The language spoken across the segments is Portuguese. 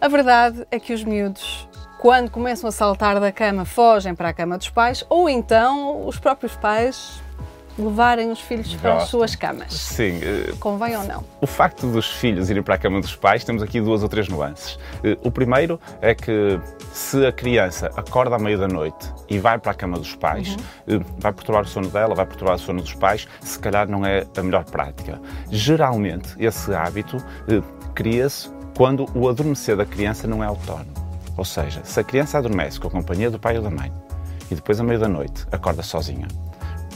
A verdade é que os miúdos, quando começam a saltar da cama, fogem para a cama dos pais, ou então os próprios pais levarem os filhos para as suas camas. Sim. eh, Convém ou não? O facto dos filhos irem para a cama dos pais, temos aqui duas ou três nuances. Eh, O primeiro é que se a criança acorda à meia da noite e vai para a cama dos pais, eh, vai perturbar o sono dela, vai perturbar o sono dos pais, se calhar não é a melhor prática. Geralmente, esse hábito cria-se quando o adormecer da criança não é autónomo. Ou seja, se a criança adormece com a companhia do pai ou da mãe e depois à meia da noite acorda sozinha,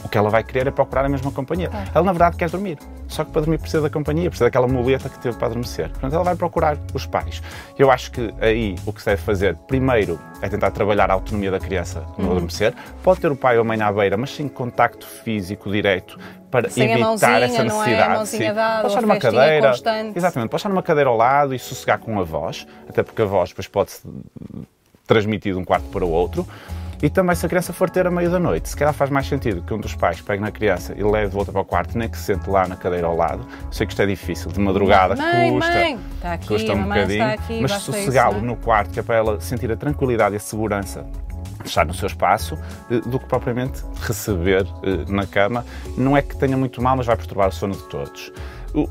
o que ela vai querer é procurar a mesma companhia. Ela, na verdade, quer dormir. Só que para dormir precisa da companhia, precisa daquela muleta que teve para adormecer. Portanto, ela vai procurar os pais. Eu acho que aí o que se deve fazer, primeiro, é tentar trabalhar a autonomia da criança no adormecer. Pode ter o pai ou a mãe à beira, mas sem contacto físico direto para Sem evitar mãozinha, essa não é? necessidade. A mãozinha dada, numa festinha cadeira. constante. Exatamente, pode estar numa cadeira ao lado e sossegar com a voz, até porque a voz depois pode-se transmitir de um quarto para o outro. E também, se a criança for ter a meio da noite, se calhar faz mais sentido que um dos pais pegue na criança e leve de volta para o quarto, nem que se sente lá na cadeira ao lado. Sei que isto é difícil, de madrugada Mãe, custa, mãe, está aqui, custa um bocadinho, está aqui, mas sossegá-lo é? no quarto, que é para ela sentir a tranquilidade e a segurança de estar no seu espaço, eh, do que propriamente receber eh, na cama. Não é que tenha muito mal, mas vai perturbar o sono de todos.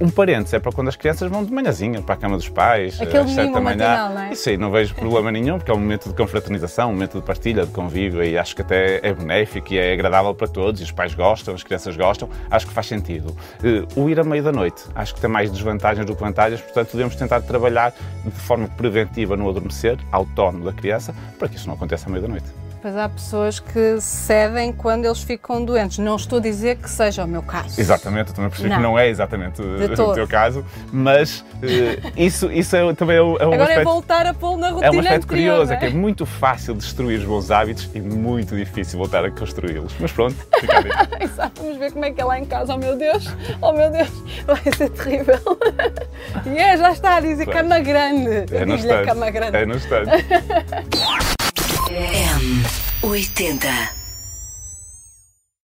Um parênteses é para quando as crianças vão de manhãzinha para a cama dos pais, Aquele às sete da manhã. matinal, não é? Isso aí, não vejo problema nenhum, porque é um momento de confraternização, um momento de partilha, de convívio, e acho que até é benéfico e é agradável para todos, e os pais gostam, as crianças gostam, acho que faz sentido. Eh, O ir a meio da noite, acho que tem mais desvantagens do que vantagens, portanto devemos tentar trabalhar de forma preventiva no adormecer, autónomo da criança, para que isso não aconteça à meia da noite. Pois há pessoas que cedem quando eles ficam doentes. Não estou a dizer que seja o meu caso. Exatamente, eu também percebi Não. que não é exatamente eh, o todo. teu caso, mas eh, isso, isso é, também é, um- é um Agora é aspecto... voltar a pô-lo na rotina É um aspecto anterior, curioso, não é que é muito fácil destruir os bons hábitos e muito difícil voltar a construí-los. Mas pronto, fica a. Exato, vamos ver como é que é lá em casa. Oh meu Deus, oh meu Deus, vai ser terrível. E é, já está a dizer Pois. cama grande. É no instante. grande. É no instante. M80.